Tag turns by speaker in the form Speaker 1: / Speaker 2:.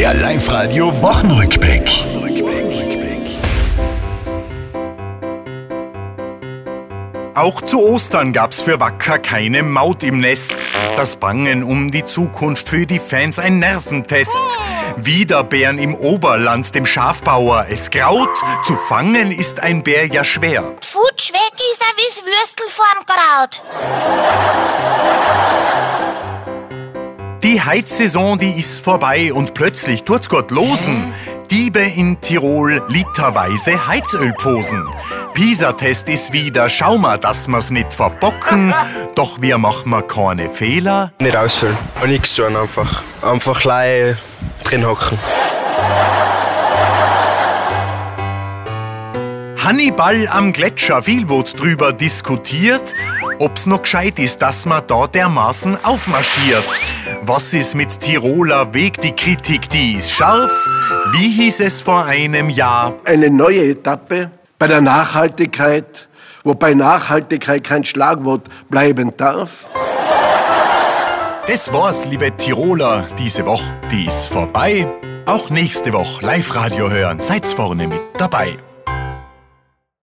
Speaker 1: Der Live-Radio Wochenrückblick.
Speaker 2: Auch zu Ostern gab's für Wacker keine Maut im Nest. Das Bangen um die Zukunft für die Fans ein Nerventest. Wieder Bären im Oberland, dem Schafbauer. Es graut, zu fangen ist ein Bär ja schwer.
Speaker 3: Futsch weg ist er wie's Würstel vorm Kraut.
Speaker 2: Die Heizsaison, die ist vorbei und plötzlich tut's Gott losen. Diebe in Tirol literweise Heizölpfosen. Pisa-Test ist wieder, schau mal, dass wir's nicht verbocken. Doch wir machen wir keine Fehler.
Speaker 4: Nicht ausfüllen. Und nichts tun einfach. Einfach gleich drin hocken.
Speaker 2: Hannibal am Gletscher, viel wurde drüber diskutiert, ob's noch gescheit ist, dass man da dermaßen aufmarschiert. Was ist mit Tiroler Weg? Die Kritik, die ist scharf. Wie hieß es vor einem Jahr?
Speaker 5: eine neue Etappe bei der Nachhaltigkeit, wobei Nachhaltigkeit kein Schlagwort bleiben darf.
Speaker 2: Das war's, liebe Tiroler, diese Woche, die ist vorbei. Auch nächste Woche Live-Radio hören, seid's vorne mit dabei.